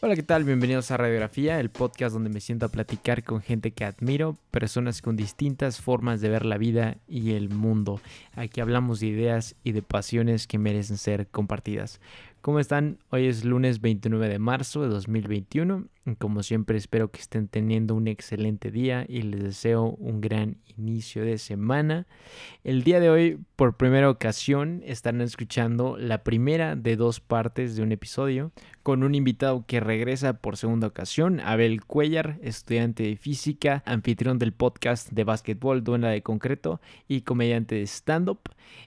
Hola, ¿qué tal? Bienvenidos a Radiografía, el podcast donde me siento a platicar con gente que admiro, personas con distintas formas de ver la vida y el mundo. Aquí hablamos de ideas y de pasiones que merecen ser compartidas. ¿Cómo están? Hoy es lunes 29 de marzo de 2021. Como siempre espero que estén teniendo un excelente día y les deseo un gran inicio de semana. El día de hoy, por primera ocasión, estarán escuchando la primera de dos partes de un episodio con un invitado que regresa por segunda ocasión, Abel Cuellar, estudiante de física, anfitrión del podcast de básquetbol Duena de Concreto y comediante de stand-up.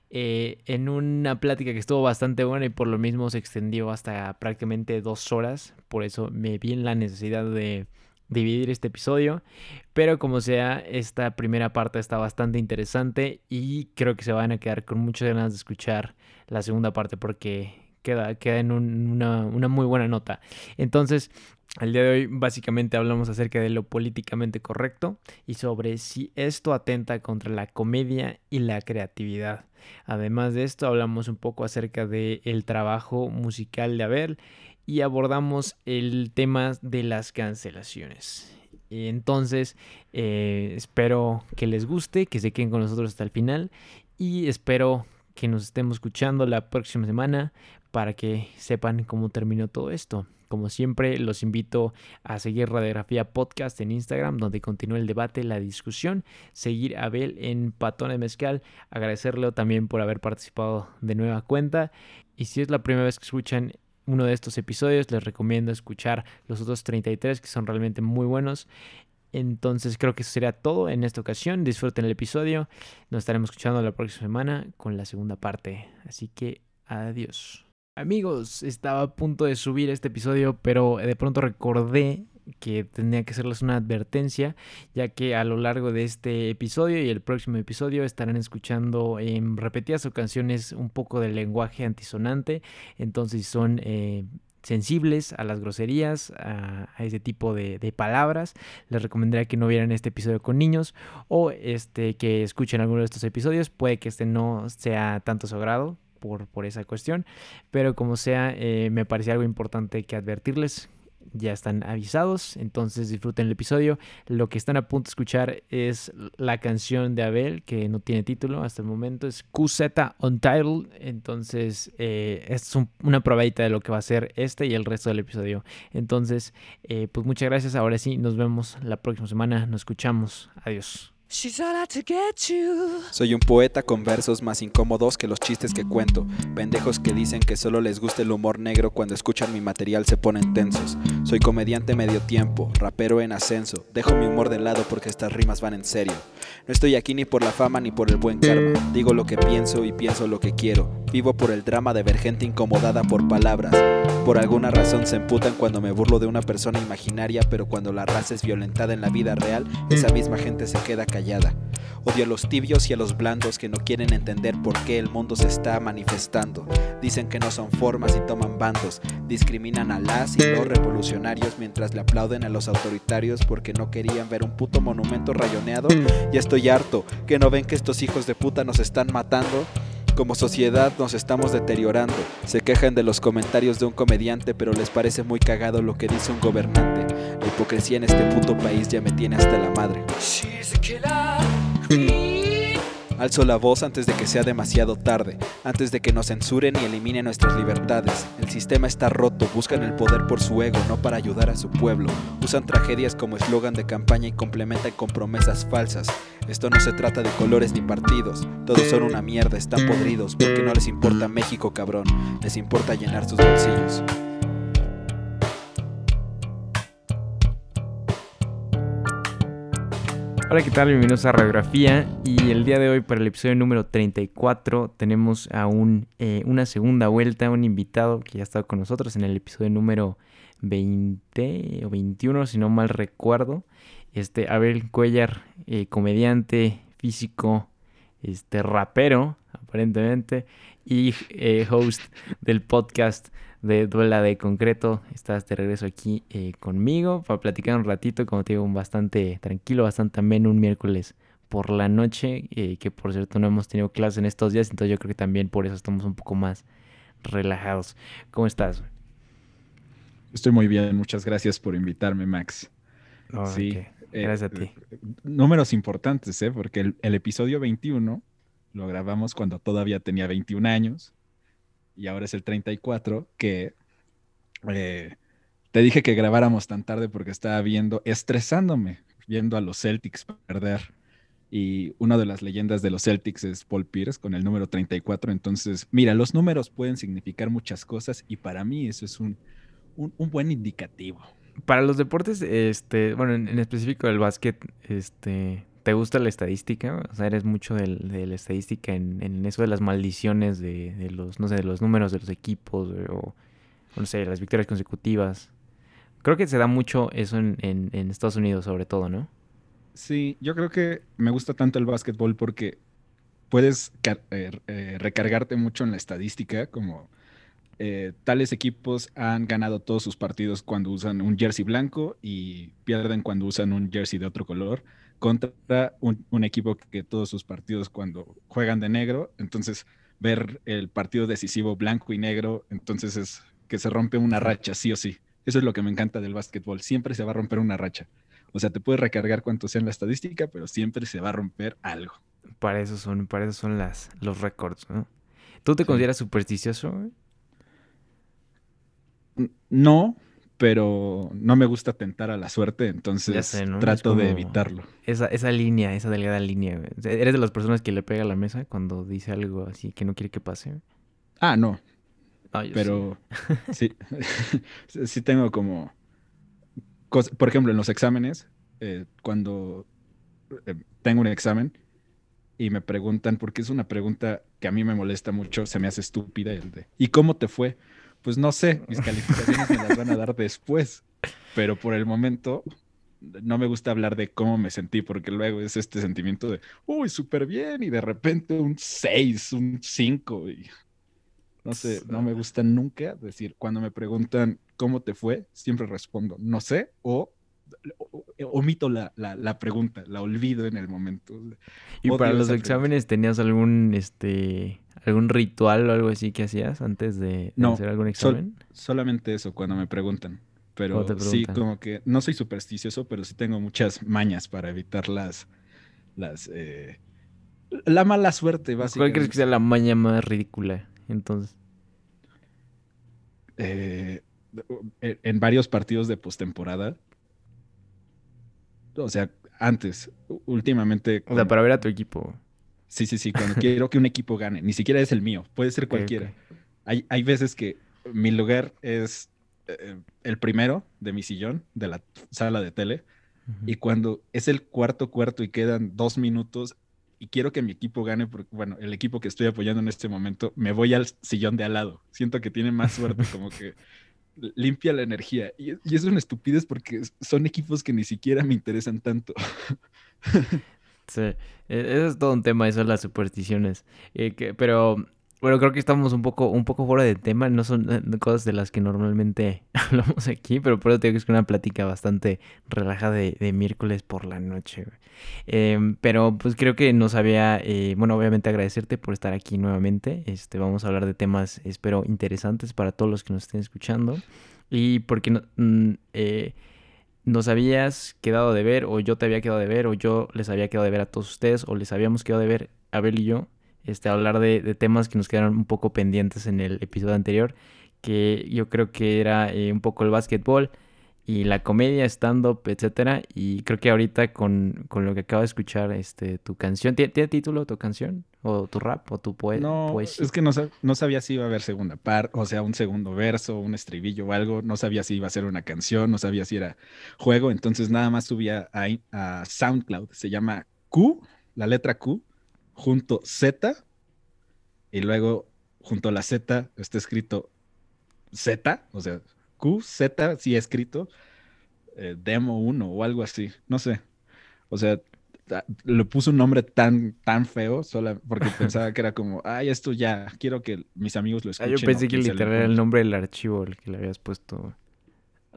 Eh, en una plática que estuvo bastante buena y por lo mismo se extendió hasta prácticamente dos horas. Por eso me vi en la necesidad de dividir este episodio. Pero como sea, esta primera parte está bastante interesante y creo que se van a quedar con muchas ganas de escuchar la segunda parte porque queda, queda en una, una muy buena nota. Entonces, el día de hoy básicamente hablamos acerca de lo políticamente correcto y sobre si esto atenta contra la comedia y la creatividad. Además de esto hablamos un poco acerca del el trabajo musical de Abel y abordamos el tema de las cancelaciones. Entonces, eh, espero que les guste, que se queden con nosotros hasta el final y espero que nos estemos escuchando la próxima semana para que sepan cómo terminó todo esto. Como siempre, los invito a seguir Radiografía Podcast en Instagram, donde continúa el debate, la discusión. Seguir a Abel en Patón de Mezcal. Agradecerle también por haber participado de nueva cuenta. Y si es la primera vez que escuchan uno de estos episodios, les recomiendo escuchar los otros 33 que son realmente muy buenos. Entonces creo que eso sería todo en esta ocasión. Disfruten el episodio. Nos estaremos escuchando la próxima semana con la segunda parte. Así que adiós. Amigos, estaba a punto de subir este episodio, pero de pronto recordé que tenía que hacerles una advertencia, ya que a lo largo de este episodio y el próximo episodio estarán escuchando en repetidas ocasiones un poco del lenguaje antisonante, entonces son eh, sensibles a las groserías, a, ese tipo de, palabras, les recomendaría que no vieran este episodio con niños o este que escuchen alguno de estos episodios, puede que este no sea tanto su por, por, esa cuestión. Pero como sea, eh, me parecía algo importante que advertirles ya están avisados, entonces disfruten el episodio. Lo que están a punto de escuchar es la canción de Abel, que no tiene título hasta el momento, es QZ Untitled, entonces eh, es una probadita de lo que va a ser este y el resto del episodio. Entonces, eh, pues muchas gracias, ahora sí, nos vemos la próxima semana, nos escuchamos, adiós. Soy un poeta con versos más incómodos que los chistes que cuento. Pendejos que dicen que solo les gusta el humor negro cuando escuchan mi material se ponen tensos. Soy comediante medio tiempo, rapero en ascenso. Dejo mi humor de lado porque estas rimas van en serio. No estoy aquí ni por la fama ni por el buen karma. Digo lo que pienso y pienso lo que quiero. Vivo por el drama de ver gente incomodada por palabras. Por alguna razón se emputan cuando me burlo de una persona imaginaria, pero cuando la raza es violentada en la vida real, esa misma gente se queda callada Odio a los tibios y a los blandos que no quieren entender por qué el mundo se está manifestando. Dicen que no son formas y toman bandos. Discriminan a las y los revolucionarios mientras le aplauden a los autoritarios porque no querían ver un puto monumento rayoneado. Ya estoy harto, que no ven que estos hijos de puta nos están matando. Como sociedad nos estamos deteriorando. Se quejan de los comentarios de un comediante, pero les parece muy cagado lo que dice un gobernante. La hipocresía en este puto país ya me tiene hasta la madre. Alzo la voz antes de que sea demasiado tarde, antes de que nos censuren y eliminen nuestras libertades. El sistema está roto, buscan el poder por su ego, no para ayudar a su pueblo. Usan tragedias como eslogan de campaña y complementan con promesas falsas. Esto no se trata de colores ni partidos, todos son una mierda, están podridos, porque no les importa México, cabrón, les importa llenar sus bolsillos. Hola, ¿qué tal? Bienvenidos a Radiografía. Y el día de hoy, para el episodio número 34, tenemos a un, eh, una segunda vuelta, un invitado que ya ha estado con nosotros en el episodio número 20 o 21, si no mal recuerdo. Este, Abel Cuellar, eh, comediante, físico, este, rapero, aparentemente, y eh, host del podcast de Duela de Concreto. Estás de regreso aquí eh, conmigo para platicar un ratito, como te digo, bastante tranquilo, bastante ameno, un miércoles por la noche, eh, que por cierto no hemos tenido clases en estos días, entonces yo creo que también por eso estamos un poco más relajados. ¿Cómo estás? Estoy muy bien, muchas gracias por invitarme, Max. sí, gracias a ti. Números importantes, ¿eh? Porque el, episodio 21 lo grabamos cuando todavía tenía 21 años y ahora es el 34 que eh, te dije que grabáramos tan tarde porque estaba viendo, estresándome, viendo a los Celtics perder. Y una de las leyendas de los Celtics es Paul Pierce con el número 34. Entonces, mira, los números pueden significar muchas cosas y para mí eso es un, un, buen indicativo. Para los deportes, este, bueno, en, específico el básquet, este, ¿te gusta la estadística? O sea, eres mucho de la estadística en, en, eso de las maldiciones de, de, los, no sé, de los números de los equipos o, no sé, las victorias consecutivas. Creo que se da mucho eso en, en, Estados Unidos, sobre todo, ¿no? Sí, yo creo que me gusta tanto el básquetbol porque puedes eh, eh, recargarte mucho en la estadística, como eh, tales equipos han ganado todos sus partidos cuando usan un jersey blanco y pierden cuando usan un jersey de otro color, contra un, un equipo que todos sus partidos cuando juegan de negro, entonces ver el partido decisivo blanco y negro, entonces es que se rompe una racha, sí o sí. Eso es lo que me encanta del básquetbol. Siempre se va a romper una racha. O sea, te puedes recargar cuanto sea en la estadística, pero siempre se va a romper algo. Para eso son, para eso son las, los récords, ¿no? ¿Tú te consideras supersticioso? No, pero no me gusta tentar a la suerte, entonces trato de evitarlo. Esa, esa línea, esa delgada línea. ¿Eres de las personas que le pega a la mesa cuando dice algo así que no quiere que pase? Ah, no, Ah, pero sí. sí, tengo como... por ejemplo, en los exámenes, eh, cuando eh, tengo un examen y me preguntan, porque es una pregunta que a mí me molesta mucho, se me hace estúpida el de, ¿y cómo te fue? Pues no sé, mis calificaciones me las van a dar después, pero por el momento no me gusta hablar de cómo me sentí, porque luego es este sentimiento de, uy, súper bien, y de repente un 6, un 5, y no sé, no me gusta nunca decir, cuando me preguntan cómo te fue, siempre respondo, no sé, o, omito la, pregunta, la olvido en el momento. ¿Y para los exámenes tenías algún, este, algún ritual o algo así que hacías antes de, hacer algún examen? solamente eso, cuando me preguntan. Pero sí, como que no soy supersticioso, pero sí tengo muchas mañas para evitar las, las, eh, la mala suerte, básicamente. ¿Cuál crees que sea la maña más ridícula? entonces? Eh, en varios partidos de postemporada. O sea, antes, últimamente. O sea, para ver a tu equipo. Sí, sí, sí, cuando quiero que un equipo gane. Ni siquiera es el mío, puede ser cualquiera. Hay, hay veces que mi lugar es eh, el primero de mi sillón, de la sala de tele. Y cuando es el cuarto cuarto y quedan dos minutos, y quiero que mi equipo gane, porque, bueno, el equipo que estoy apoyando en este momento, me voy al sillón de al lado. Siento que tiene más suerte, como que limpia la energía. Y, y es una estupidez porque son equipos que ni siquiera me interesan tanto. sí, e, eso es todo un tema, eso es las supersticiones. Eh, pero bueno, creo que estamos un poco, un poco fuera de tema, no son eh, cosas de las que normalmente hablamos aquí, pero por eso tengo que es una plática bastante relajada de, miércoles por la noche. Em, pero pues creo que nos había, eh, bueno, obviamente agradecerte por estar aquí nuevamente. Este, vamos a hablar de temas, espero, interesantes para todos los que nos estén escuchando. Y porque no, mm, eh, nos habías quedado de ver, o yo te había quedado de ver, o yo les había quedado de ver a todos ustedes, o les habíamos quedado de ver, Abel y yo, este, hablar de, temas que nos quedaron un poco pendientes en el episodio anterior, que yo creo que era eh, un poco el básquetbol y la comedia, stand-up, etcétera. Y creo que ahorita con, lo que acabo de escuchar, este, tu canción, ¿tiene, título tu canción? ¿O tu rap? ¿O tu poema? No, es que no, no, sabía si iba a haber segunda parte, o sea, un segundo verso, un estribillo o algo. No sabía si iba a ser una canción, no sabía si era juego. Entonces nada más subía a, a SoundCloud. Se llama Q, la letra Q, junto Z y luego junto a la Z está escrito Z, o sea, Q, Z, sí escrito, eh, demo 1 o algo así, no sé. O sea, le puse un nombre tan, tan feo solo porque pensaba que era como, ay, esto ya, quiero que mis amigos lo escuchen. Ah, yo pensé que literal era el nombre del archivo el que le habías puesto.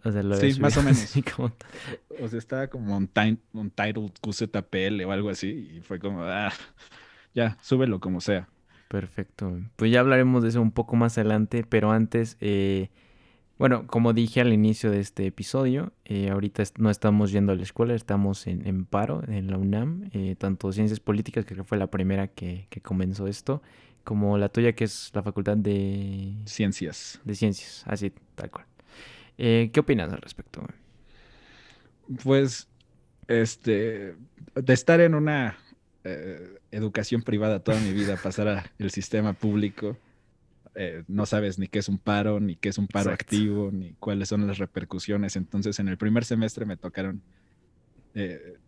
O sea, lo sí, más o menos. O sea, estaba como un, un title QZPL o algo así y fue como, ah, ya, súbelo como sea. Perfecto. Pues ya hablaremos de eso un poco más adelante, pero antes, eh, Bueno, como dije al inicio de este episodio, eh, ahorita no estamos yendo a la escuela, estamos en, paro en la UNAM, eh, tanto Ciencias Políticas, que fue la primera que, comenzó esto, como la tuya, que es la Facultad de... Ciencias. De Ciencias, así, tal cual. Eh, ¿Qué opinas al respecto? Pues, este, de estar en una educación privada toda mi vida, pasar al sistema público eh, no sabes ni qué es un paro, ni qué es un paro activo, ni cuáles son las repercusiones. Entonces, en el primer semestre me tocaron, eh,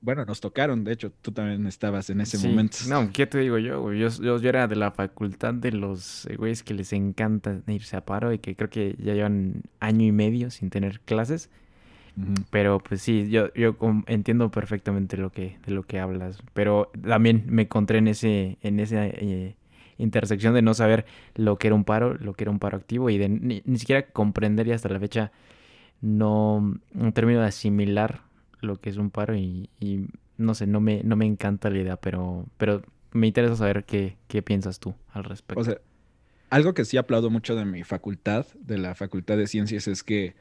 bueno, nos tocaron, de hecho, tú también estabas en ese momento. No, ¿qué te digo yo? Yo, yo? era de la facultad de los eh, güeyes que les encanta irse a paro y que creo que ya llevan año y medio sin tener clases. Pero pues sí, yo, yo entiendo perfectamente lo que, de lo que hablas. Pero también me encontré en ese, en ese intersección de no saber lo que era un paro, lo que era un paro activo y de ni, siquiera comprender y hasta la fecha no, no, termino de asimilar lo que es un paro y, no sé, no me, no me encanta la idea, pero, pero me interesa saber qué, qué piensas tú al respecto. O sea, algo que sí aplaudo mucho de mi facultad, de la Facultad de Ciencias, es que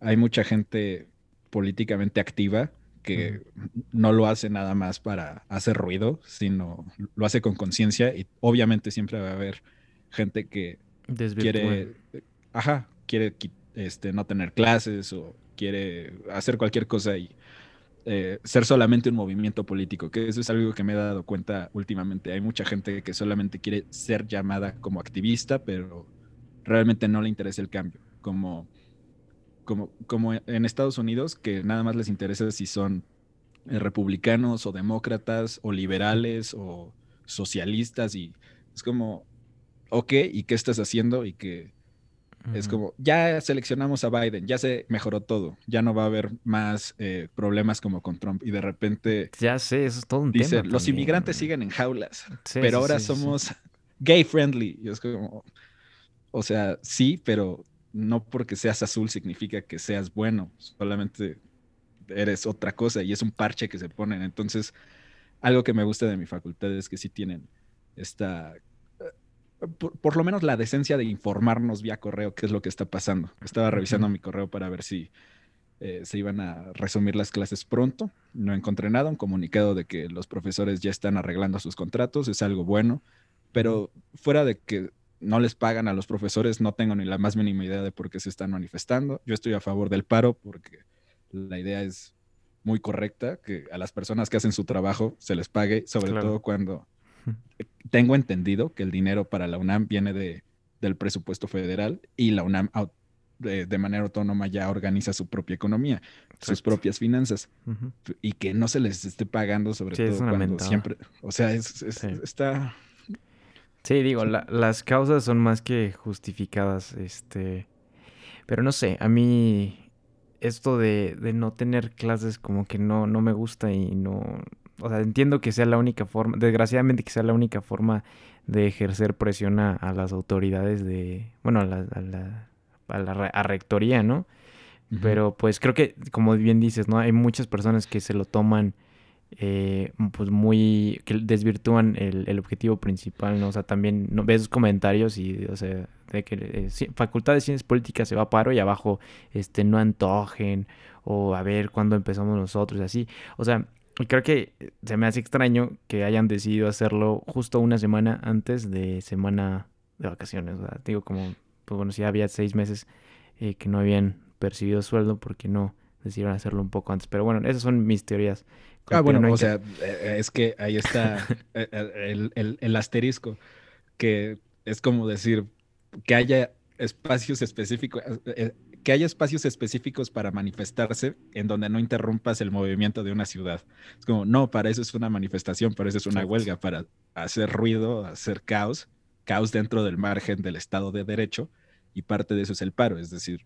hay mucha gente políticamente activa que no lo hace nada más para hacer ruido, sino lo hace con conciencia y obviamente siempre va a haber gente que quiere, ajá, quiere este, no tener clases o quiere hacer cualquier cosa y eh, ser solamente un movimiento político, que eso es algo que me he dado cuenta últimamente. Hay mucha gente que solamente quiere ser llamada como activista, pero realmente no le interesa el cambio, como como, en Estados Unidos, que nada más les interesa si son eh, republicanos o demócratas o liberales o socialistas y es como, ok, ¿y qué estás haciendo? Y que es como, ya seleccionamos a Biden, ya se mejoró todo, ya no va a haber más eh, problemas como con Trump y de repente... Ya sé, eso es todo un dice, Los inmigrantes siguen en jaulas, pero ahora somos gay friendly. Y es como, o sea, sí, pero no porque seas azul significa que seas bueno, solamente eres otra cosa y es un parche que se ponen. Entonces, algo que me gusta de mi facultad es que sí tienen esta, eh, por, lo menos la decencia de informarnos vía correo qué es lo que está pasando. Estaba revisando mi correo para ver si eh, se iban a resumir las clases pronto. No encontré nada, un comunicado de que los profesores ya están arreglando sus contratos, es algo bueno, pero fuera de que no les pagan a los profesores, no tengo ni la más mínima idea de por qué se están manifestando. Yo estoy a favor del paro porque la idea es muy correcta, que a las personas que hacen su trabajo se les pague, sobre todo cuando tengo entendido que el dinero para la UNAM viene de, del presupuesto federal y la UNAM de, manera autónoma ya organiza su propia economía, sus propias finanzas y que no se les esté pagando sobre todo cuando siempre, o sea, es, está Sí, digo, las causas son más que justificadas, este... Pero no sé, a mí esto de, de no tener clases como que no, no me gusta y no... O sea, entiendo que sea la única forma, desgraciadamente que sea la única forma de ejercer presión a, las autoridades de, bueno, a la, a la, a la a rectoría, ¿no? Pero pues creo que, como bien dices, ¿no? Hay muchas personas que se lo toman eh, pues muy, que desvirtúan el, objetivo principal, ¿no? O sea, también ¿no? ves comentarios y, o sea, de que eh, Facultad de Ciencias Políticas se va a paro y abajo, este, no antojen, o a ver cuándo empezamos nosotros así. O sea, creo que se me hace extraño que hayan decidido hacerlo justo una semana antes de semana de vacaciones, ¿verdad? Digo, como, pues bueno, si había seis meses eh, que no habían percibido sueldo, porque no decidieron hacerlo un poco antes? Pero bueno, esas son mis teorías Ah, bueno, o sea, eh, eh, es que ahí está eh, el, asterisco, que es como decir que haya espacios específicos, que haya espacios específicos para manifestarse en donde no interrumpas el movimiento de una ciudad. Es como, no, para eso es una manifestación, para eso es una huelga, para hacer ruido, hacer caos, caos dentro del margen del Estado de Derecho, y parte de eso es el paro, es decir,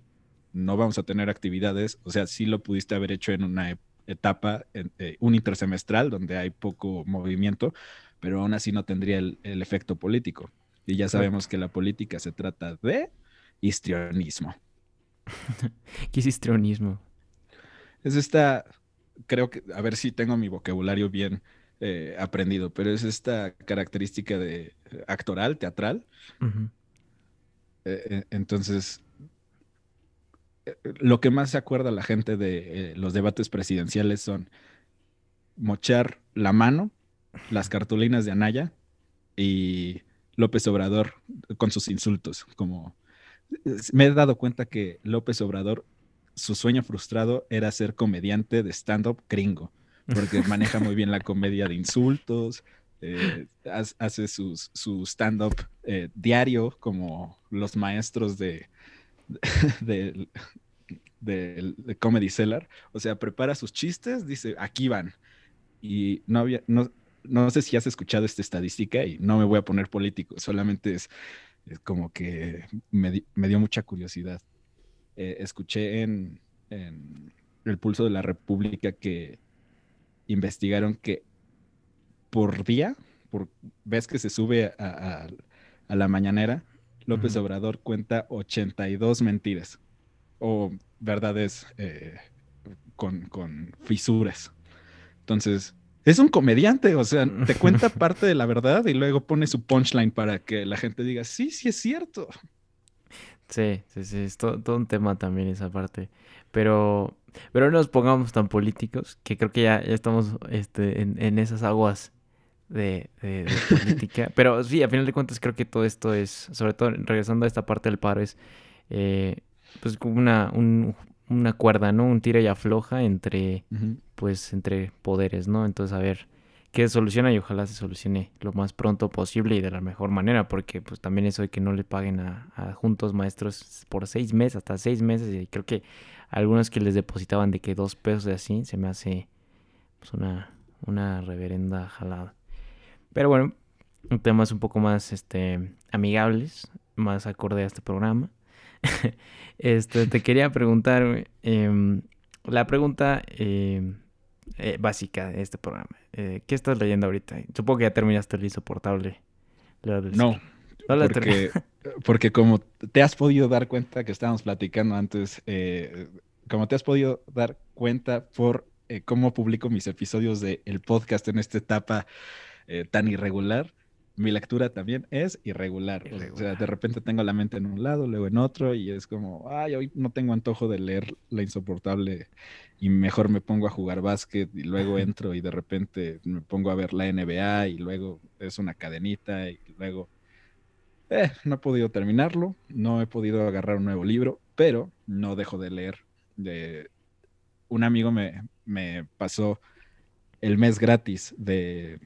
no vamos a tener actividades, o sea, sí lo pudiste haber hecho en una etapa, eh, un intersemestral, donde hay poco movimiento, pero aún así no tendría el, efecto político. Y ya sabemos que la política se trata de histrionismo. ¿Qué es histrionismo? Es esta, creo que, a ver si tengo mi vocabulario bien eh, aprendido, pero es esta característica de actoral, teatral. Eh, entonces, lo que más se acuerda la gente de los debates presidenciales son mochar la mano, las cartulinas de Anaya y López Obrador con sus insultos. Como me he dado cuenta que López Obrador, su sueño frustrado era ser comediante de stand-up gringo, porque maneja muy bien la comedia de insultos, eh, hace su stand-up eh, diario como los maestros de, de, de, Comedy Cellar. O sea, prepara sus chistes, dice, aquí van. Y no había, no, no sé si has escuchado esta estadística y no me voy a poner político, solamente es, como que me, dio mucha curiosidad. Eh, escuché en, El Pulso de la República que investigaron que por día, por vez que se sube a, la mañanera, López Obrador cuenta 82 mentiras o verdades eh, con, con fisuras. Entonces, es un comediante, o sea, te cuenta parte de la verdad y luego pone su punchline para que la gente diga, sí, sí es cierto. Sí, sí, sí, es todo, un tema también esa parte. Pero, pero no nos pongamos tan políticos, que creo que ya, estamos este, en, esas aguas de, política. pero sí, a final de cuentas creo que todo esto es, sobre todo regresando a esta parte del paro, es eh, pues como una, un, una cuerda, ¿no? Un tira y afloja entre, pues, entre poderes, ¿no? Entonces, a ver qué soluciona y ojalá se solucione lo más pronto posible y de la mejor manera, porque pues también eso de que no le paguen a, juntos maestros por seis meses, hasta seis meses, y creo que algunos que les depositaban de que dos pesos de así, se me hace pues una, una reverenda jalada. Pero bueno, temas un poco más este, amigables, más acorde a este programa. este, te quería preguntar, em, la pregunta em, eh, básica de este programa. Eh, ¿Qué estás leyendo ahorita? Supongo que ya terminaste el insoportable. No, porque, porque, como te has podido dar cuenta que estábamos platicando antes, eh, como te has podido dar cuenta por cómo publico mis episodios del el podcast en esta etapa tan irregular, mi lectura también es irregular. O sea, de repente tengo la mente en un lado, luego en otro, y es como, ay, hoy no tengo antojo de leer La Insoportable y mejor me pongo a jugar básquet y luego entro y de repente me pongo a ver la NBA y luego es una cadenita y luego... Eh, no he podido terminarlo, no he podido agarrar un nuevo libro, pero no dejo de leer. De... Un amigo me, me pasó el mes gratis de eh,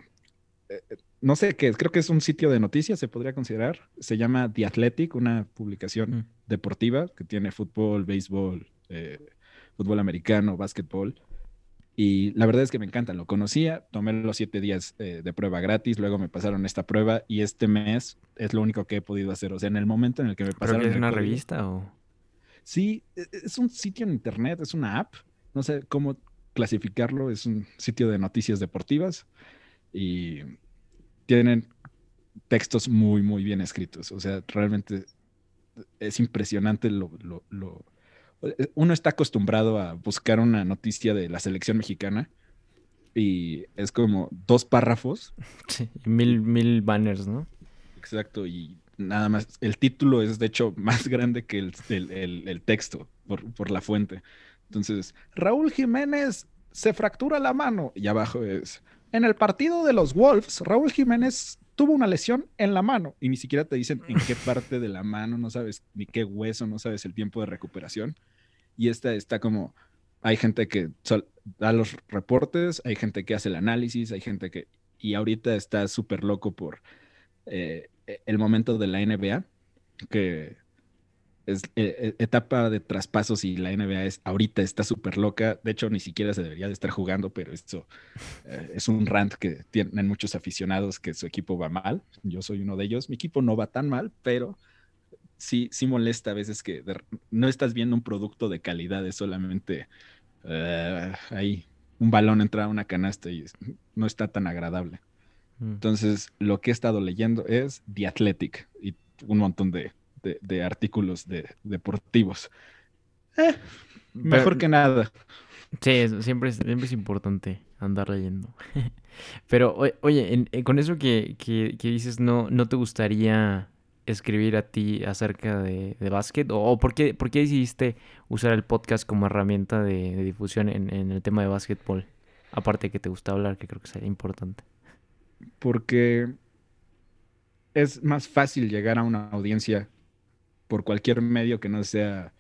no sé qué, creo que es un sitio de noticias, se podría considerar. Se llama The Athletic, una publicación mm. deportiva que tiene fútbol, béisbol, eh, fútbol americano, básquetbol. Y la verdad es que me encanta, lo conocía, tomé los siete días eh, de prueba gratis, luego me pasaron esta prueba y este mes es lo único que he podido hacer. O sea, en el momento en el que me pasaron... ¿Pero es una revista o...? Sí, e, e, es un sitio en internet, es una app, no sé cómo clasificarlo, es un sitio de noticias deportivas y tienen textos muy, muy bien escritos. O sea, realmente es impresionante lo, Uno está acostumbrado a buscar una noticia de la selección mexicana y es como dos párrafos. Sí, mil, mil banners, ¿no? Exacto, y nada más. El título es de hecho más grande que el, texto por, por, la fuente. Entonces, Raúl Jiménez se fractura la mano y abajo es en el partido de los Wolves, Raúl Jiménez tuvo una lesión en la mano y ni siquiera te dicen en qué parte de la mano, no sabes ni qué hueso, no sabes el tiempo de recuperación. Y esta está como, hay gente que da los reportes, hay gente que hace el análisis, hay gente que, y ahorita está súper loco por eh, el momento de la NBA, que es eh, eh, etapa de traspasos y la NBA es ahorita está súper loca. De hecho, ni siquiera se debería de estar jugando, pero esto eh, es un rant que tienen muchos aficionados que su equipo va mal. Yo soy uno de ellos. Mi equipo no va tan mal, pero sí, sí molesta a veces que no estás viendo un producto de calidad, es solamente ahí un balón entra a una canasta y no está tan agradable. Mm. Entonces, lo que he estado leyendo es The Athletic y un montón de de, artículos de, deportivos. Eh, mejor que nada. Sí, siempre es, siempre es importante andar leyendo. Pero, oye, con eso que, dices, no, no te gustaría escribir a ti acerca de, de básquet? ¿O, por, qué, por, qué, decidiste usar el podcast como herramienta de, difusión en, en, el tema de básquetbol? Aparte de que te gusta hablar, que creo que sería importante. Porque es más fácil llegar a una audiencia por cualquier medio que no sea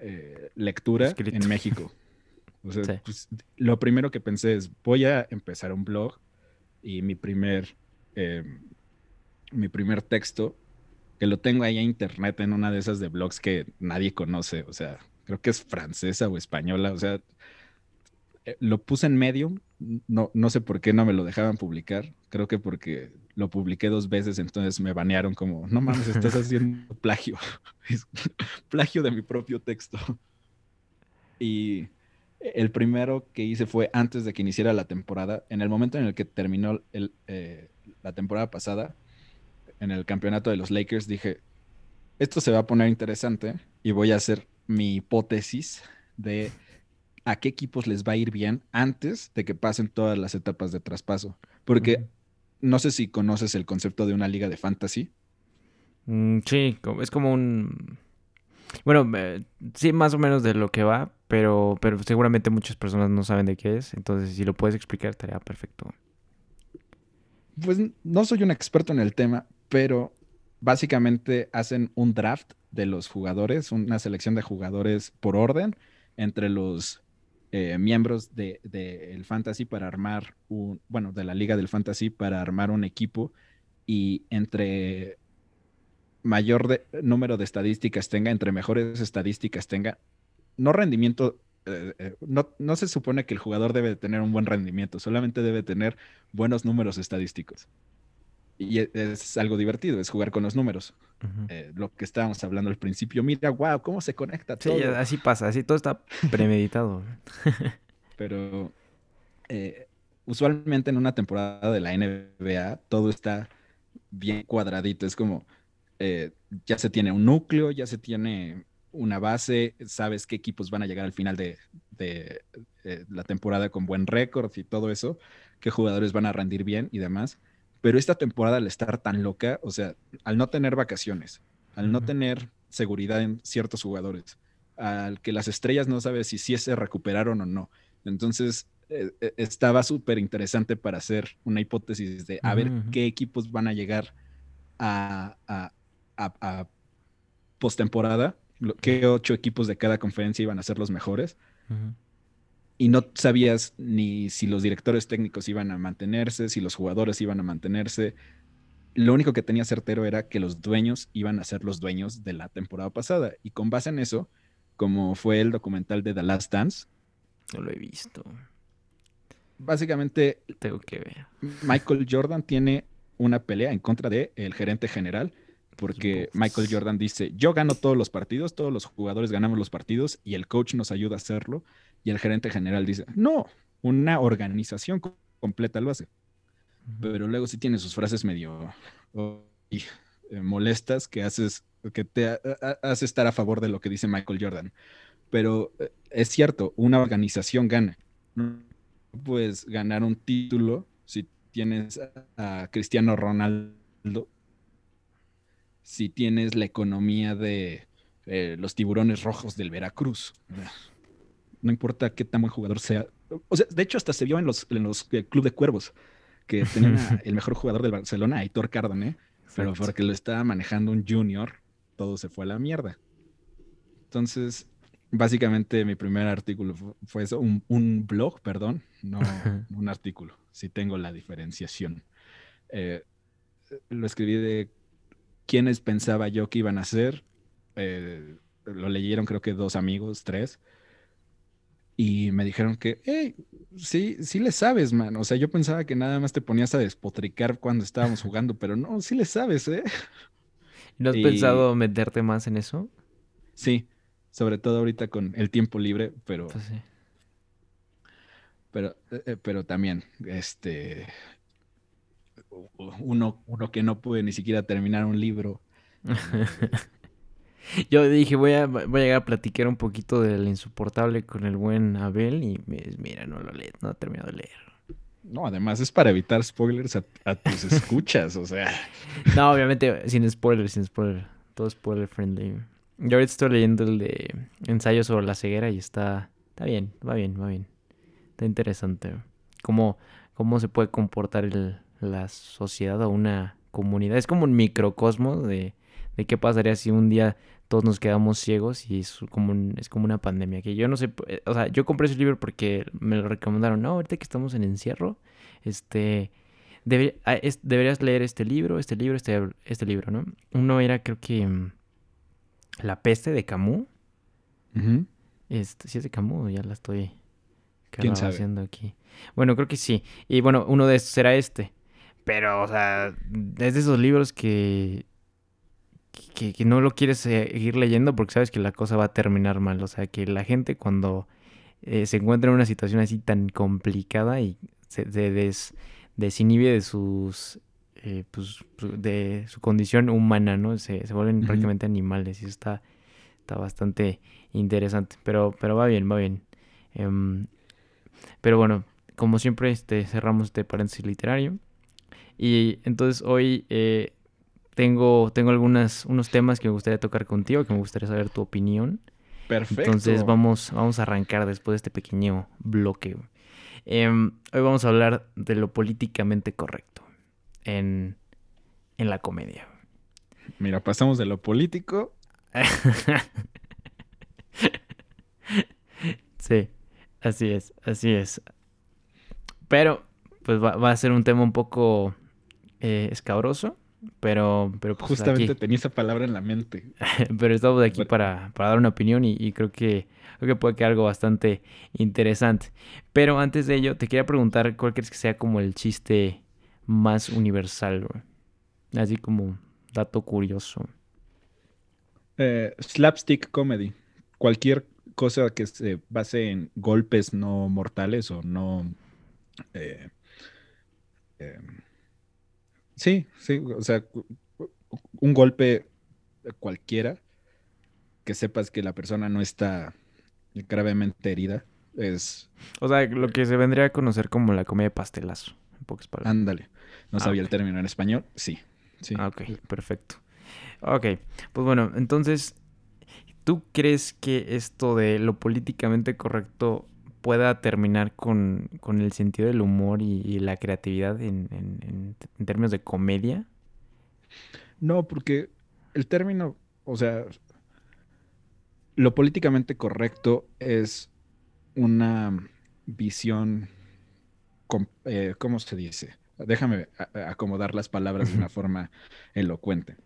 eh, lectura en México. O sea, pues, lo primero que pensé es, voy a empezar un blog y mi primer, em, mi primer texto, que lo tengo ahí en internet en una de esas de blogs que nadie conoce, o sea, creo que es francesa o española, o sea, eh, lo puse en Medium, no, no sé por qué no me lo dejaban publicar, creo que porque lo publiqué dos veces, entonces me banearon como, no mames, estás haciendo plagio, plagio de mi propio texto. Y el primero que hice fue antes de que iniciara la temporada, en el momento en el que terminó el, eh, la temporada pasada, en el campeonato de los Lakers, dije, esto se va a poner interesante y voy a hacer mi hipótesis de a qué equipos les va a ir bien antes de que pasen todas las etapas de traspaso. Porque no sé si conoces el concepto de una liga de fantasy. Mm, sí, es como un... Bueno, eh, sí, más o menos de lo que va, pero, pero seguramente muchas personas no saben de qué es, entonces si lo puedes explicar estaría perfecto. Pues no soy un experto en el tema, pero básicamente hacen un draft de los jugadores, una selección de jugadores por orden entre los eh, miembros del de, fantasy para armar un, bueno, de la liga del fantasy para armar un equipo y entre mayor número de estadísticas tenga, entre mejores estadísticas tenga, no rendimiento, eh, eh, no, no, se supone que el jugador debe tener un buen rendimiento, solamente debe tener buenos números estadísticos. Y e, es, algo divertido, es jugar con los números. Eh, lo que estábamos hablando al principio, mira, wow, cómo se conecta todo. Sí, así pasa, así todo está premeditado. Pero usualmente en una temporada de la NBA todo está bien cuadradito, es como ya se tiene un núcleo, ya se tiene una base, sabes qué equipos van a llegar al final de, eh, la temporada con buen récord y todo eso, qué jugadores van a rendir bien y demás. Pero esta temporada al estar tan loca, o sea, al no tener vacaciones, al no tener seguridad en ciertos jugadores, al que las estrellas no saben si, si se recuperaron o no. Entonces, eh, eh, estaba súper interesante para hacer una hipótesis de a ver qué equipos van a llegar a, a, a, a postemporada qué ocho equipos de cada conferencia iban a ser los mejores. Y no sabías ni si los directores técnicos iban a mantenerse, si los jugadores iban a mantenerse. Lo único que tenía certero era que los dueños iban a ser los dueños de la temporada pasada. Y con base en eso, como fue el documental de The Last Dance. No lo he visto. Básicamente. Tengo que ver. Michael Jordan tiene una pelea en contra del el gerente general porque Michael Jordan dice, yo gano todos los partidos, todos los jugadores ganamos los partidos y el coach nos ayuda a hacerlo. Y el gerente general dice, no, una organización completa lo hace. Pero luego sí tiene sus frases medio eh, molestas que haces, que te hace estar a favor de lo que dice Michael Jordan. Pero eh, es cierto, una organización gana. No puedes ganar un título si tienes a Cristiano Ronaldo si tienes la economía de eh, los tiburones rojos del Veracruz. No importa qué tan buen jugador sea. O sea, de hecho, hasta se vio en los, en los eh, Club de Cuervos, que tenían el mejor jugador del Barcelona, Aitor Cárdenas, pero porque lo estaba manejando un junior, todo se fue a la mierda. Entonces, básicamente mi primer artículo fue eso, un, blog, perdón, no un artículo, si tengo la diferenciación. Eh, lo escribí de quiénes pensaba yo que iban a ser. Eh, lo leyeron creo que dos amigos, tres. Y me dijeron que, hey, sí, sí le sabes, man. O sea, yo pensaba que nada más te ponías a despotricar cuando estábamos jugando, pero no, sí le sabes, ¿eh? ¿No has pensado meterte más en eso? Sí, sobre todo ahorita con el tiempo libre, pero... Pues sí. Pero, eh, eh, pero también, este, uno, uno que no puede ni siquiera terminar un libro. Yo dije, voy a, voy a llegar a platicar un poquito del insoportable con el buen Abel y mira, no lo leí, no he terminado de leer. No, además es para evitar spoilers a, tus escuchas, o sea. No, obviamente sin spoilers, sin spoiler. Todo spoiler friendly. Yo ahorita estoy leyendo el de ensayo sobre la ceguera y está, está bien, va bien, va bien. Está interesante. Cómo, cómo se puede comportar el, la sociedad o una comunidad. Es como un microcosmo de, de qué pasaría si un día todos nos quedamos ciegos y es como, es como una pandemia. Que yo no sé, eh, o sea, yo compré ese libro porque me lo recomendaron. No, ahorita que estamos en encierro, este, ah, deberías leer este libro, este libro, este, este libro, ¿no? Uno era, creo que, mm, La peste de Camus. este, ¿Sí es de Camus ya la estoy haciendo aquí? Bueno, creo que sí. Y bueno, uno de estos será este. Pero, o sea, es de esos libros que que, no lo quieres seguir leyendo porque sabes que la cosa va a terminar mal. O sea, que la gente cuando eh, se encuentra en una situación así tan complicada y se, desinhibe de sus eh, pues, de su condición humana, ¿no? Se, vuelven prácticamente animales y eso está, está bastante interesante. Pero, pero va bien, va bien. Em, pero bueno, como siempre, este, cerramos este paréntesis literario. Y entonces hoy eh, tengo, tengo algunas, unos temas que me gustaría tocar contigo, que me gustaría saber tu opinión. Perfecto. Entonces vamos, vamos a arrancar después de este pequeño bloque. Em, hoy vamos a hablar de lo políticamente correcto en, en la comedia. Mira, pasamos de lo político. sí, así es, así es. Pero, pues va, a ser un tema un poco eh, escabroso. Pero, pero pues, Justamente tenía esa palabra en la mente. pero estamos aquí para, para, dar una opinión y, creo, que, creo que puede quedar algo bastante interesante. Pero antes de ello, te quería preguntar cuál crees que sea como el chiste más universal, Así como dato curioso. Eh, slapstick comedy. Cualquier cosa que se base en golpes no mortales o no... Eh, eh, Sí, sí, o sea, un golpe cualquiera que sepas que la persona no está gravemente herida es... O sea, lo que se vendría a conocer como la comedia pastelazo, en pocas palabras. Ándale. No ah, sabía el término en español. Sí, sí. Ah, ok, perfecto. Ok, pues bueno, entonces, ¿tú crees que esto de lo políticamente correcto pueda terminar con, el sentido del humor y, la creatividad en, términos de comedia? No, porque el término, o sea, lo políticamente correcto es una visión, eh, ¿cómo se dice? Déjame acomodar las palabras de una forma elocuente.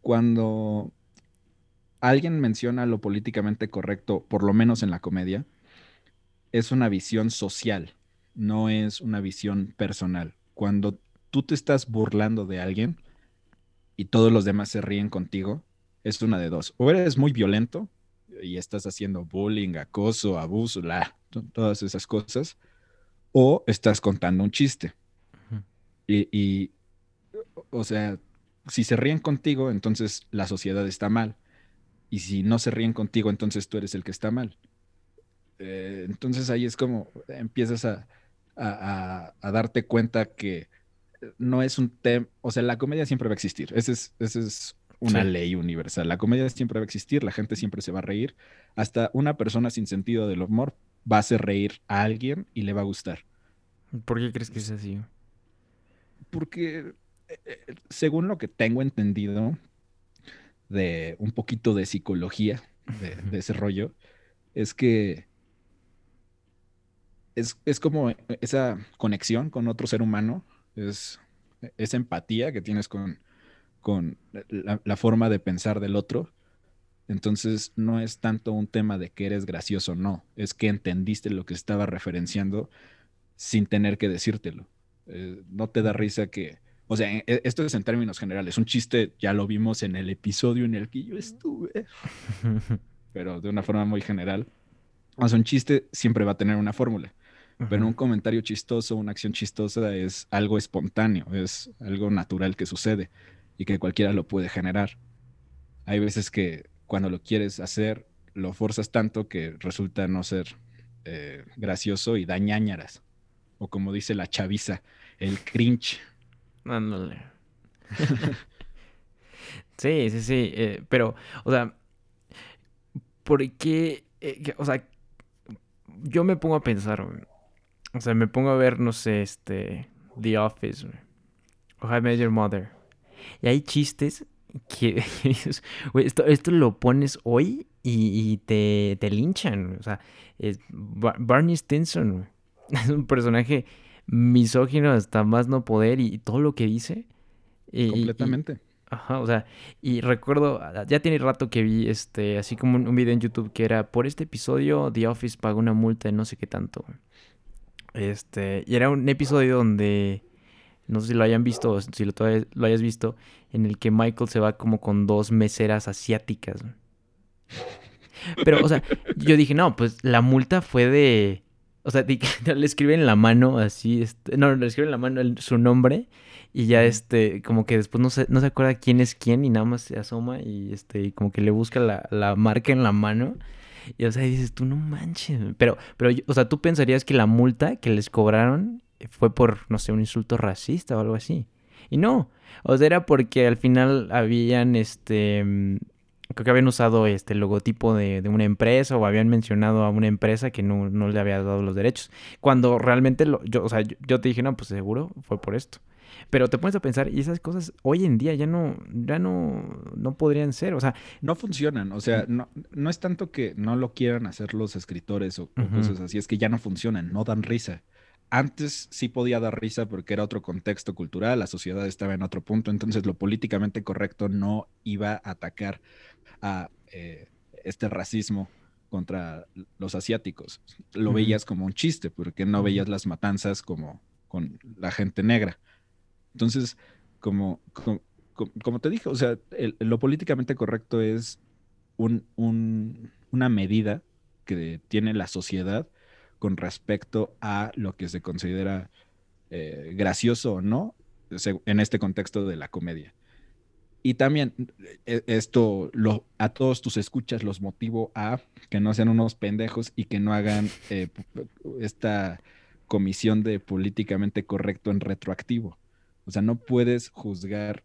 Cuando alguien menciona lo políticamente correcto, por lo menos en la comedia, es una visión social, no es una visión personal. Cuando tú te estás burlando de alguien y todos los demás se ríen contigo, es una de dos. O eres muy violento y estás haciendo bullying, acoso, abuso, la, todas esas cosas, o estás contando un chiste. y, y, o sea, si se ríen contigo, entonces la sociedad está mal. Y si no se ríen contigo, entonces tú eres el que está mal. Eh, entonces ahí es como empiezas a, darte cuenta que no es un tema, o sea, la comedia siempre va a existir. Esa es, es una ley universal. La comedia siempre va a existir, la gente siempre se va a reír. Hasta una persona sin sentido del humor va a hacer reír a alguien y le va a gustar. ¿Por qué crees que es así? Porque, eh, eh, según lo que tengo entendido de un poquito de psicología de, de ese rollo, es que es, como esa conexión con otro ser humano, es esa empatía que tienes con, con la, forma de pensar del otro. Entonces no es tanto un tema de que eres gracioso, no, es que entendiste lo que estaba referenciando sin tener que decírtelo. Eh, no te da risa que, o sea, e, esto es en términos generales, un chiste ya lo vimos en el episodio en el que yo estuve, pero de una forma muy general. O sea, un chiste siempre va a tener una fórmula. Pero un comentario chistoso, una acción chistosa es algo espontáneo, es algo natural que sucede y que cualquiera lo puede generar. Hay veces que cuando lo quieres hacer, lo forzas tanto que resulta no ser eh, gracioso y dañañaras. o como dice la chaviza, el cringe. Ándale. sí, sí, sí, eh, pero, o sea, ¿por qué? Eh, o sea, yo me pongo a pensar, o sea, me pongo a ver, no sé, este, The Office, o How I Met Your Mother, y hay chistes que, esto, esto lo pones hoy y, te, te, linchan, o sea, es Barney Stinson, es un personaje misógino hasta más no poder y, todo lo que dice. Completamente. ajá, o sea, y recuerdo, ya tiene rato que vi este, así como un, video en YouTube que era, por este episodio The Office pagó una multa de no sé qué tanto. Este, y era un episodio donde, no sé si lo hayan visto, si lo, lo hayas visto, en el que Michael se va como con dos meseras asiáticas. Pero, o sea, yo dije, no, pues la multa fue de o sea, le escriben en la mano así, este, no, le escriben en la mano su nombre y ya este, como que después no se, no se acuerda quién es quién y nada más se asoma y este, como que le busca la, marca en la mano. Y o sea, dices, tú no manches. Pero, pero, o sea, tú pensarías que la multa que les cobraron fue por, no sé, un insulto racista o algo así. Y no. O sea, era porque al final habían, este, creo que habían usado este logotipo de, una empresa o habían mencionado a una empresa que no, le había dado los derechos. Cuando realmente, lo, yo, o sea, yo, te dije, no, pues seguro fue por esto. Pero te pones a pensar, y esas cosas hoy en día ya no, ya no, no podrían ser, o sea... No funcionan, o sea, no, no es tanto que no lo quieran hacer los escritores o, cosas así, es que ya no funcionan, no dan risa. Antes sí podía dar risa porque era otro contexto cultural, la sociedad estaba en otro punto, entonces lo políticamente correcto no iba a atacar a eh, este racismo contra los asiáticos. Lo veías como un chiste, porque no veías las matanzas como con la gente negra. Entonces, como, como, te dije, o sea, lo políticamente correcto es una medida que tiene la sociedad con respecto a lo que se considera eh, gracioso o no en este contexto de la comedia. Y también e, esto lo, a todos tus escuchas los motivo a que no sean unos pendejos y que no hagan eh, esta comisión de políticamente correcto en retroactivo. O sea, no puedes juzgar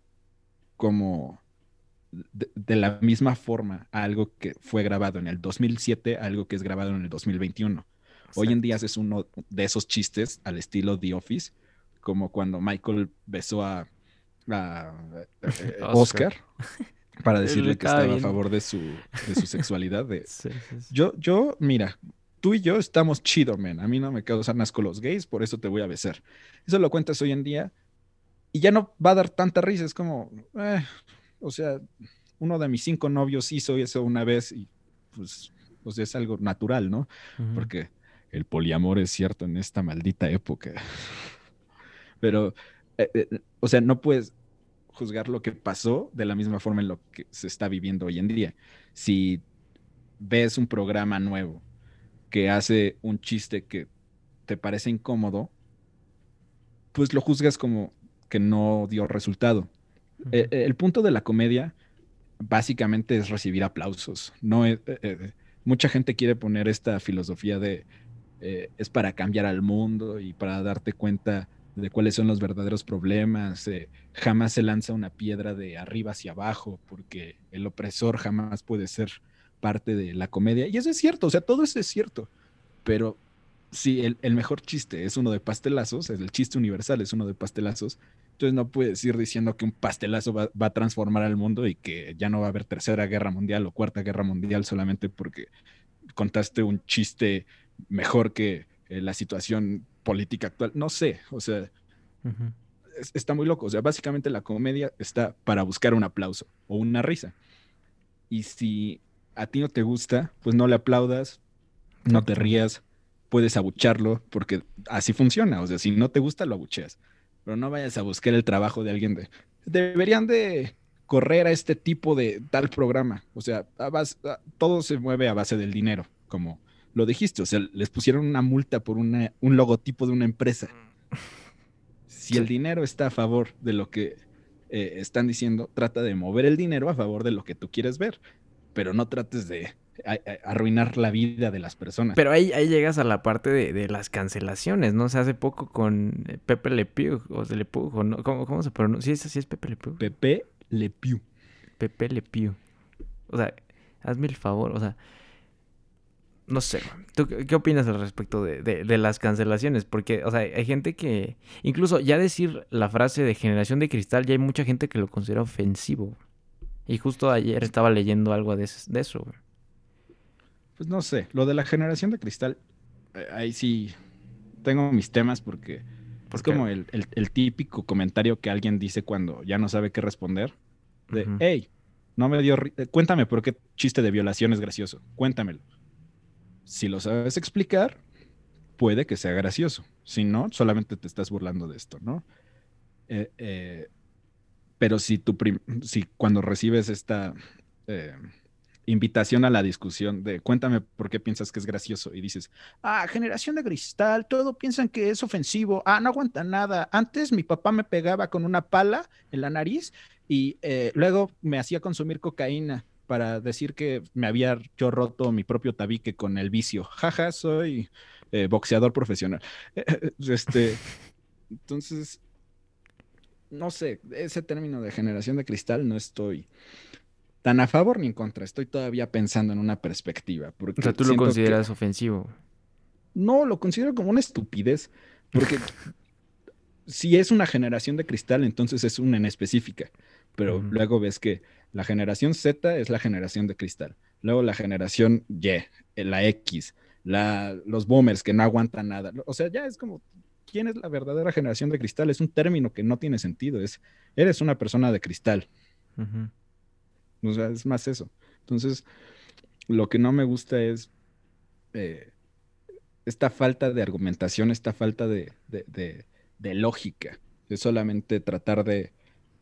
como de, la misma forma algo que fue grabado en el 2007 a algo que es grabado en el 2021. Hoy en día es uno de esos chistes al estilo The Office, como cuando Michael besó a a, eh, Oscar. para decirle que estaba a favor de su, de su sexualidad. De... Yo, yo, mira, tú y yo estamos chido, man. A mí no me causan asco los gays, por eso te voy a besar. Eso lo cuentas hoy en día y ya no va a dar tanta risa. Es como, eh, o sea, uno de mis cinco novios hizo eso una vez y pues, pues es algo natural, ¿no? Porque el poliamor es cierto en esta maldita época. Pero eh, eh, o sea, no puedes juzgar lo que pasó de la misma forma en lo que se está viviendo hoy en día. Si ves un programa nuevo que hace un chiste que te parece incómodo, pues lo juzgas como que no dio resultado. Eh, el, punto de la comedia básicamente es recibir aplausos. No mucha gente quiere poner esta filosofía de es para cambiar al mundo y para darte cuenta de cuáles son los verdaderos problemas. Eh, jamás se lanza una piedra de arriba hacia abajo, porque el opresor jamás puede ser parte de la comedia. Y eso es cierto, o sea, todo eso es cierto. Pero si el, mejor chiste es uno de pastelazos, el chiste universal es uno de pastelazos, entonces no puedes ir diciendo que un pastelazo va, a transformar al mundo y que ya no va a haber tercera guerra mundial o cuarta guerra mundial solamente porque contaste un chiste mejor que eh, la situación política actual, no sé, o sea, está muy loco, o sea, básicamente la comedia está para buscar un aplauso o una risa. Y si a ti no te gusta, pues no le aplaudas, no te rías, puedes abucharlo, porque así funciona, o sea, si no te gusta, lo abucheas, pero no vayas a buscar el trabajo de alguien de... Deberían de correr a este tipo de tal programa, o sea, todo se mueve a base del dinero, como lo dijiste, o sea, les pusieron una multa por un logotipo de una empresa. Si el dinero está a favor de lo que eh, están diciendo, trata de mover el dinero a favor de lo que tú quieres ver, pero no trates de arruinar la vida de las personas. Pero ahí, ahí llegas a la parte de, las cancelaciones, ¿no? O sea, hace poco con Pepe Le Pew, o Le Pew, ¿cómo, se pronuncia? Sí, es, Pepe Le Pew. Pepe Le Pew. Pepe Le Pew. O sea, hazme el favor, o sea, no sé, ¿tú qué opinas al respecto de, de, las cancelaciones? Porque, o sea, hay gente que, incluso ya decir la frase de generación de cristal, ya hay mucha gente que lo considera ofensivo. Y justo ayer estaba leyendo algo de, de eso. Pues no sé, lo de la generación de cristal, eh, ahí sí tengo mis temas porque es como el, típico comentario que alguien dice cuando ya no sabe qué responder. De, hey, no me dio... Eh, cuéntame por qué chiste de violación es gracioso. Cuéntamelo. Si lo sabes explicar, puede que sea gracioso. Si no, solamente te estás burlando de esto, ¿no? Eh, pero si, tu si cuando recibes esta invitación a la discusión de cuéntame por qué piensas que es gracioso y dices, ah, generación de cristal, todo piensan que es ofensivo, ah, no aguanta nada. Antes mi papá me pegaba con una pala en la nariz y eh, luego me hacía consumir cocaína para decir que me había yo roto mi propio tabique con el vicio. Jaja, soy eh, boxeador profesional. este, entonces, no sé, ese término de generación de cristal no estoy tan a favor ni en contra. Estoy todavía pensando en una perspectiva. Porque o sea, tú lo consideras ofensivo. No, lo considero como una estupidez. Porque si es una generación de cristal, entonces es una en específica. Pero luego ves que la generación Z es la generación de cristal. Luego la generación Y, eh, la X, la, los boomers que no aguantan nada. O sea, ya es como, ¿quién es la verdadera generación de cristal? Es un término que no tiene sentido. Es, eres una persona de cristal. O sea, es más eso. Entonces, lo que no me gusta es eh, esta falta de argumentación, esta falta de, lógica. Es solamente tratar de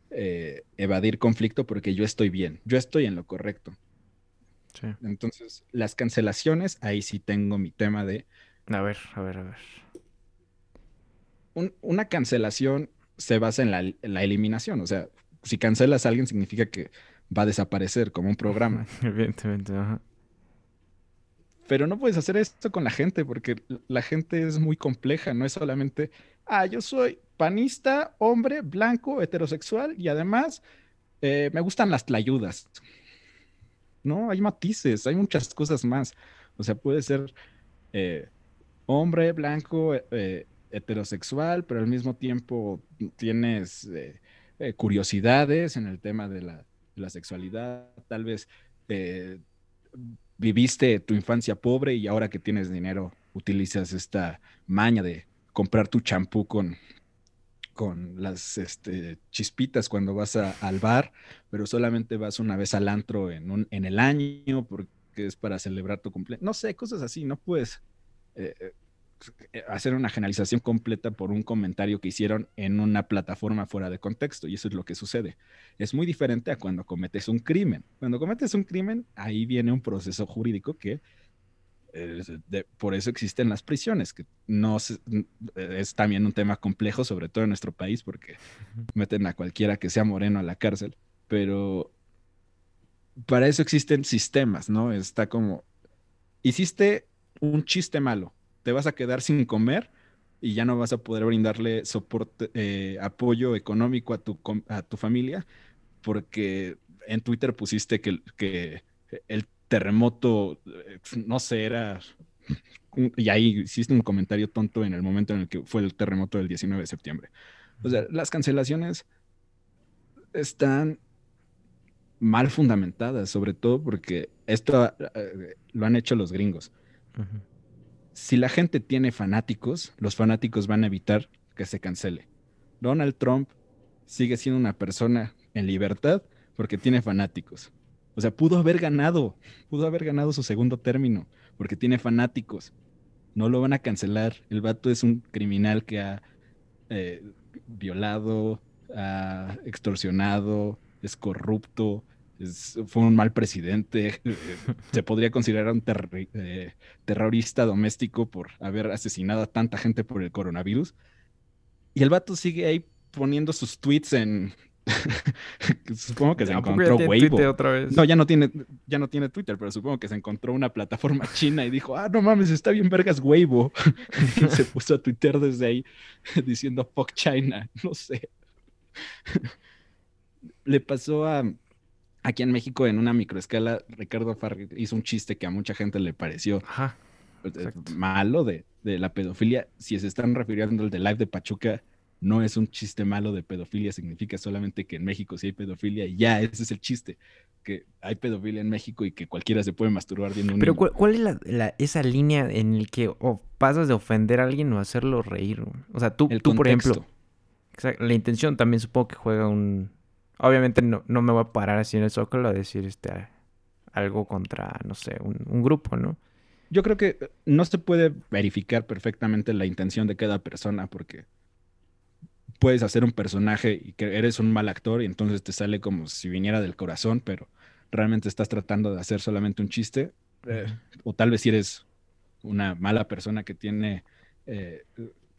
eh, evadir conflicto porque yo estoy bien, yo estoy en lo correcto. Entonces, las cancelaciones, ahí sí tengo mi tema de... A ver, a ver, a ver. una cancelación se basa en la, en la, eliminación. O sea, si cancelas a alguien significa que va a desaparecer como un programa. Evidentemente, ajá. Pero no puedes hacer esto con la gente porque la gente es muy compleja, no es solamente, ah, yo soy panista, hombre, blanco, heterosexual y además eh, me gustan las tlayudas. No, hay matices, hay muchas cosas más. O sea, puede ser eh, hombre, blanco, eh, heterosexual, pero al mismo tiempo tienes curiosidades en el tema de la la sexualidad, tal vez eh, viviste tu infancia pobre y ahora que tienes dinero utilizas esta maña de comprar tu champú con, con las este, chispitas cuando vas al bar, pero solamente vas una vez al antro en, un, en el año porque es para celebrar tu cumpleaños. No sé, cosas así, no puedes eh, eh, hacer una generalización completa por un comentario que hicieron en una plataforma fuera de contexto y eso es lo que sucede. Es muy diferente a cuando cometes un crimen. Cuando cometes un crimen, ahí viene un proceso jurídico que por eso existen las prisiones, que no es también un tema complejo, sobre todo en nuestro país, porque meten a cualquiera que sea moreno a la cárcel, pero para eso existen sistemas, ¿no? Está como, hiciste un chiste malo, te vas a quedar sin comer y ya no vas a poder brindarle soporte, eh, apoyo económico a tu, a tu familia, porque en Twitter pusiste que, que el terremoto, eh, no sé, era... Y ahí hiciste un comentario tonto en el momento en el que fue el terremoto del 19 de septiembre. O sea, las cancelaciones están mal fundamentadas, sobre todo porque esto eh, lo han hecho los gringos si la gente tiene fanáticos, los fanáticos van a evitar que se cancele. Donald Trump sigue siendo una persona en libertad porque tiene fanáticos. O sea, pudo haber ganado, pudo haber ganado su segundo término porque tiene fanáticos. No lo van a cancelar. El vato es un criminal que ha eh, violado, ha extorsionado, es corrupto, fue un mal presidente, eh, se podría considerar un eh, terrorista doméstico por haber asesinado a tanta gente por el coronavirus. Y el vato sigue ahí poniendo sus tweets en supongo que se encontró Weibo. No, ya no tiene, ya no tiene Twitter, pero supongo que se encontró una plataforma china y dijo, ah, no mames, está bien vergas Weibo. y se puso a Twitter desde ahí diciendo fuck China, no sé. Le pasó a aquí en México en una microescala, Ricardo Farri hizo un chiste que a mucha gente le pareció eh, malo de, de, la pedofilia. Si se están refiriendo al de Live de Pachuca, no es un chiste malo de pedofilia, significa solamente que en México sí hay pedofilia y ya, ese es el chiste, que hay pedofilia en México y que cualquiera se puede masturbar viendo un Pero ¿cuál, es la, esa línea en la que pasas de ofender a alguien o hacerlo reír? O sea, tú, tú por ejemplo, la intención también supongo que juega un... Obviamente no, no me voy a parar así en el zócalo a decir este algo contra, no sé, un, un grupo, ¿no? Yo creo que no se puede verificar perfectamente la intención de cada persona porque puedes hacer un personaje y que eres un mal actor y entonces te sale como si viniera del corazón, pero realmente estás tratando de hacer solamente un chiste. Eh, o tal vez si eres una mala persona que tiene eh,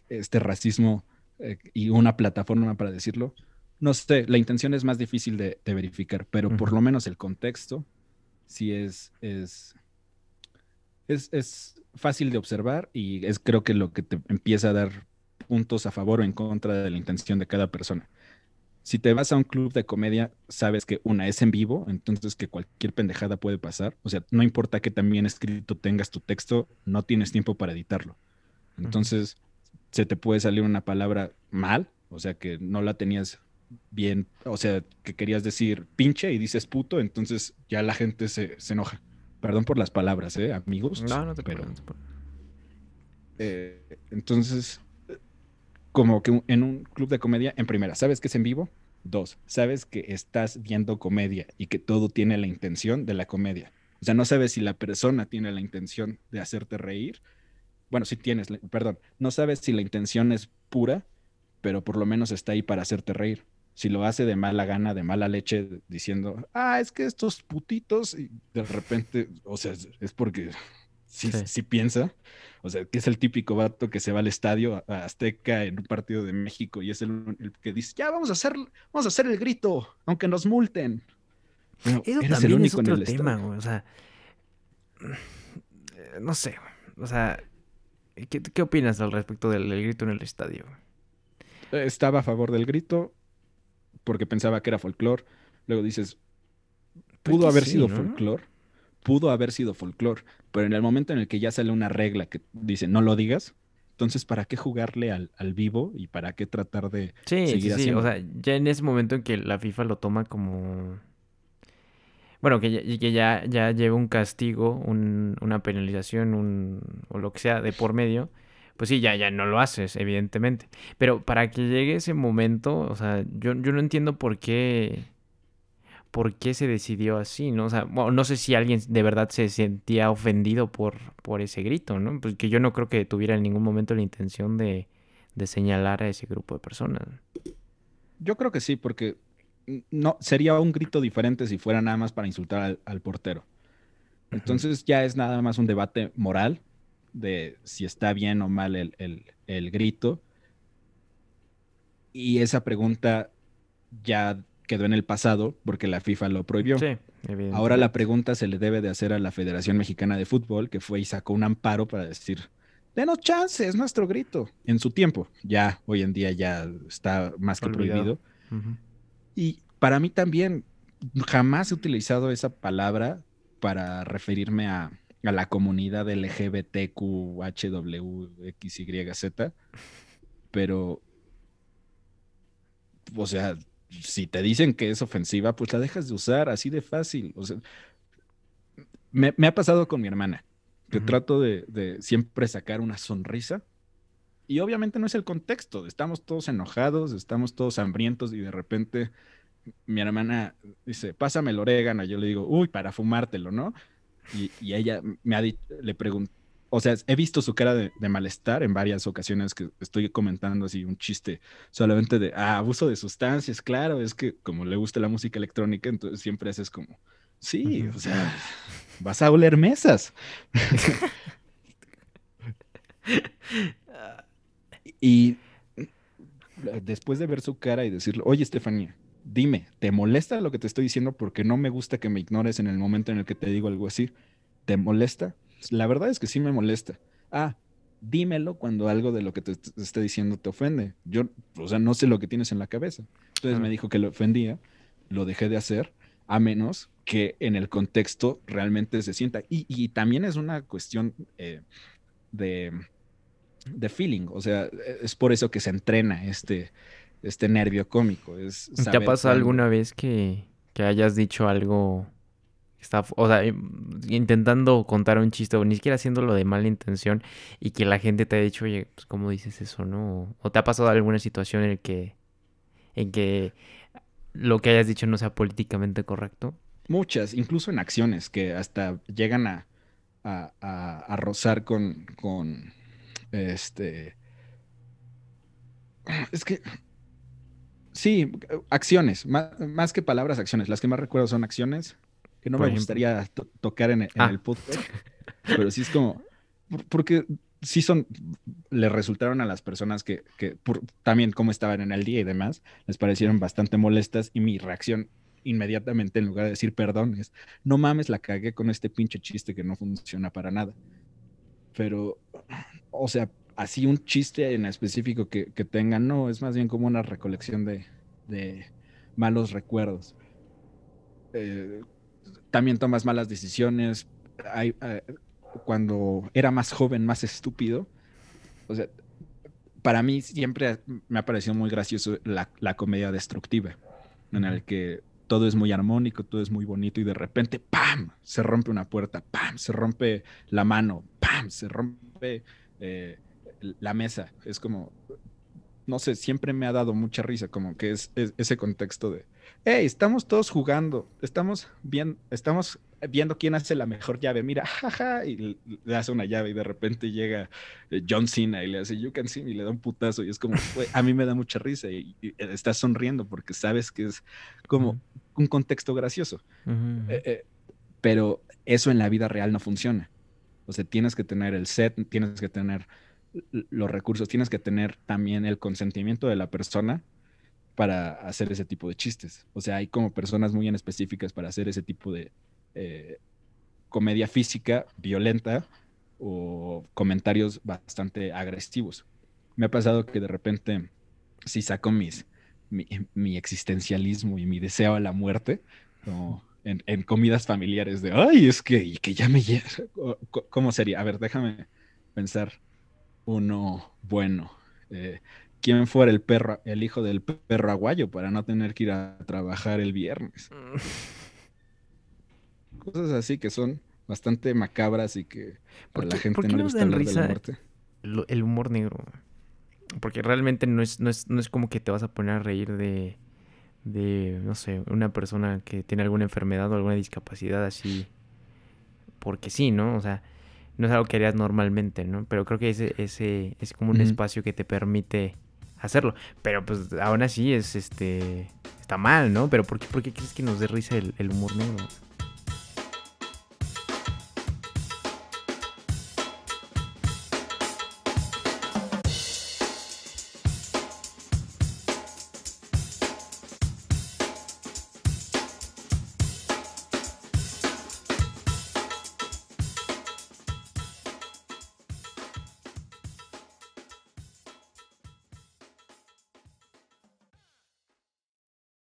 este racismo eh, y una plataforma para decirlo. No sé, la intención es más difícil de, verificar, pero por lo menos el contexto sí es, es, es, es fácil de observar y es creo que lo que te empieza a dar puntos a favor o en contra de la intención de cada persona. Si te vas a un club de comedia, sabes que una es en vivo, entonces que cualquier pendejada puede pasar. O sea, no importa que también escrito tengas tu texto, no tienes tiempo para editarlo. Entonces, se te puede salir una palabra mal, o sea, que no la tenías bien, o sea, que querías decir pinche y dices puto, entonces ya la gente se, enoja. Perdón por las palabras, ¿eh, amigos? No, no te pero, eh, entonces, como que en un club de comedia, en primera, ¿sabes que es en vivo? Dos, sabes que estás viendo comedia y que todo tiene la intención de la comedia. O sea, no sabes si la persona tiene la intención de hacerte reír. Bueno, si tienes, perdón, no sabes si la intención es pura, pero por lo menos está ahí para hacerte reír. Si lo hace de mala gana, de mala leche, diciendo, ah, es que estos putitos, y de repente, o sea, es porque sí, piensa. O sea, que es el típico vato que se va al estadio a Azteca en un partido de México y es el, que dice, ya vamos a hacer, vamos a hacer el grito, aunque nos multen. Eso también es otro tema, güey. O sea, no sé, o sea, ¿qué, opinas al respecto del, grito en el estadio? Estaba a favor del grito porque pensaba que era folclore. Luego dices, pues pudo haber sido folclore pudo haber sido folclore, pero en el momento en el que ya sale una regla que dice no lo digas, entonces ¿para qué jugarle al, vivo y para qué tratar de sí, seguir sí, sí. O sea, ya en ese momento en que la FIFA lo toma como bueno, que ya, que ya, ya lleva un castigo, una penalización, un, o lo que sea de por medio, pues sí, ya, ya no lo haces, evidentemente. Pero para que llegue ese momento, o sea, yo, yo no entiendo por qué por qué se decidió así, ¿no? O sea, no sé si alguien de verdad se sentía ofendido por, por ese grito, ¿no? Pues que yo no creo que tuviera en ningún momento la intención de, señalar a ese grupo de personas. Yo creo que sí, porque no sería un grito diferente si fuera nada más para insultar al, portero. Entonces ya es nada más un debate moral de si está bien o mal el, el grito. Y esa pregunta ya quedó en el pasado porque la FIFA lo prohibió. Sí, Ahora la pregunta se le debe de hacer a la Federación Mexicana de Fútbol, que fue y sacó un amparo para decir, denos chance, es nuestro grito. En su tiempo, ya hoy en día ya está más que prohibido. Y para mí también, jamás he utilizado esa palabra para referirme a, a la comunidad LGBTQHWXYZ, pero, o sea, si te dicen que es ofensiva, pues la dejas de usar así de fácil. O sea, me, ha pasado con mi hermana, que trato de, siempre sacar una sonrisa. Y obviamente no es el contexto, estamos todos enojados, estamos todos hambrientos y de repente mi hermana dice, pásame el orégano. Yo le digo, uy, para fumártelo, ¿no? Y, y ella me ha le preguntó, o sea, he visto su cara de, malestar en varias ocasiones que estoy comentando así un chiste solamente de ah, abuso de sustancias, claro, es que como le gusta la música electrónica, entonces siempre haces como, sí, o sea, vas a oler mesas. y después de ver su cara y decirle, oye, Estefanía, dime, ¿te molesta lo que te estoy diciendo? Porque no me gusta que me ignores en el momento en el que te digo algo así. ¿Te molesta? La verdad es que sí me molesta. Ah, dímelo cuando algo de lo que te, esté diciendo te ofende. Yo, o sea, no sé lo que tienes en la cabeza. Entonces me dijo que lo ofendía, lo dejé de hacer, a menos que en el contexto realmente se sienta. Y, también es una cuestión eh, de, de feeling, o sea, es por eso que se entrena este, este nervio cómico. Es ¿Te ha pasado alguna vez que, que hayas dicho algo está, o sea, intentando contar un chiste o ni siquiera haciéndolo de mala intención y que la gente te ha dicho, oye, pues cómo dices eso, ¿no? O te ha pasado alguna situación en que, en que lo que hayas dicho no sea políticamente correcto. Muchas, incluso en acciones que hasta llegan a, a, a, rozar con, con, este, es que Sí, acciones, más, que palabras, acciones. Las que más recuerdo son acciones que no me gustaría tocar en, ah. el podcast, pero sí es como, porque sí son, le resultaron a las personas que, que también como estaban en el día y demás, les parecieron bastante molestas y mi reacción inmediatamente en lugar de decir perdón es, no mames, la cagué con este pinche chiste que no funciona para nada. Pero, o sea, así un chiste en específico que, que tengan, no, es más bien como una recolección de, de malos recuerdos. Eh, también tomas malas decisiones. Hay, eh, cuando era más joven, más estúpido. O sea, para mí siempre me ha parecido muy gracioso la, la comedia destructiva, en el que todo es muy armónico, todo es muy bonito y de repente, ¡pam! Se rompe una puerta, ¡pam! Se rompe la mano, ¡pam! Se rompe eh, la mesa. Es como, no sé, siempre me ha dado mucha risa, como que es ese contexto de, hey, estamos todos jugando, estamos, bien, estamos viendo quién hace la mejor llave, mira, jaja, y le hace una llave y de repente llega eh, John Cena y le hace You Can See y le da un putazo y es como, a mí me da mucha risa y, estás sonriendo porque sabes que es como un contexto gracioso. Eh, eh, pero eso en la vida real no funciona. O sea, tienes que tener el set, tienes que tener los recursos, tienes que tener también el consentimiento de la persona para hacer ese tipo de chistes. O sea, hay como personas muy en específicas para hacer ese tipo de eh, comedia física violenta o comentarios bastante agresivos. Me ha pasado que de repente, si saco mis, mi, existencialismo y mi deseo a la muerte, como en, comidas familiares de, ay, es que, que ya me ¿Cómo sería? A ver, déjame pensar uno bueno. Eh, quién fuera el perro, el hijo del perro aguayo para no tener que ir a trabajar el viernes. Mm. Cosas así que son bastante macabras y que a la gente no le gusta hablar de la muerte. El humor negro. Porque realmente no es, no es, no es como que te vas a poner a reír de, de, no sé, una persona que tiene alguna enfermedad o alguna discapacidad así. Porque sí, ¿no? O sea, no es algo que harías normalmente, ¿no? Pero creo que ese, ese es como un espacio que te permite hacerlo. Pero pues aún así es este. Está mal, ¿no? Pero ¿por qué, por qué crees que nos dé risa el, humor negro?